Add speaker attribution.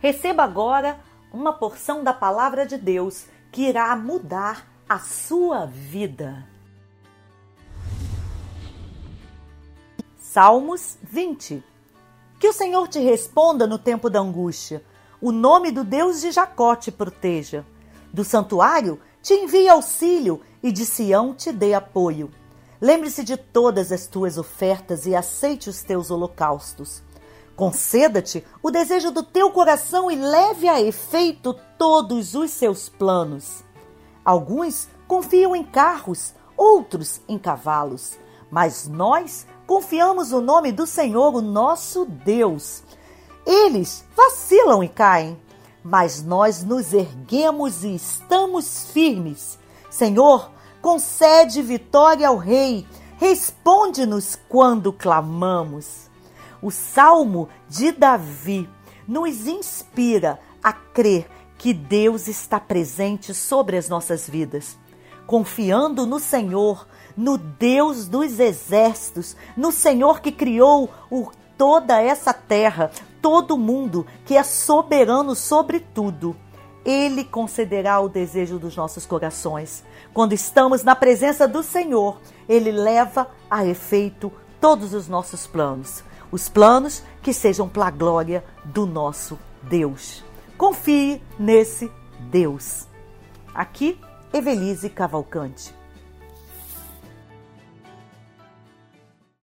Speaker 1: Receba agora uma porção da palavra de Deus que irá mudar a sua vida. Salmos 20 Que o Senhor te responda no tempo da angústia, o nome do Deus de Jacó te proteja. Do santuário te envie auxílio e de Sião te dê apoio. Lembre-se de todas as tuas ofertas e aceite os teus holocaustos. Conceda-te o desejo do teu coração e leve a efeito todos os seus planos. Alguns confiam em carros, outros em cavalos, mas nós confiamos no nome do Senhor, o nosso Deus. Eles vacilam e caem, mas nós nos erguemos e estamos firmes. Senhor, concede vitória ao Rei, responde-nos quando clamamos. O Salmo de Davi nos inspira a crer que Deus está presente sobre as nossas vidas. Confiando no Senhor, no Deus dos exércitos, no Senhor que criou o, toda essa terra, todo mundo, que é soberano sobre tudo. Ele concederá o desejo dos nossos corações. Quando estamos na presença do Senhor, Ele leva a efeito todos os nossos planos os planos que sejam para a glória do nosso Deus. Confie nesse Deus. Aqui, Evelise Cavalcante.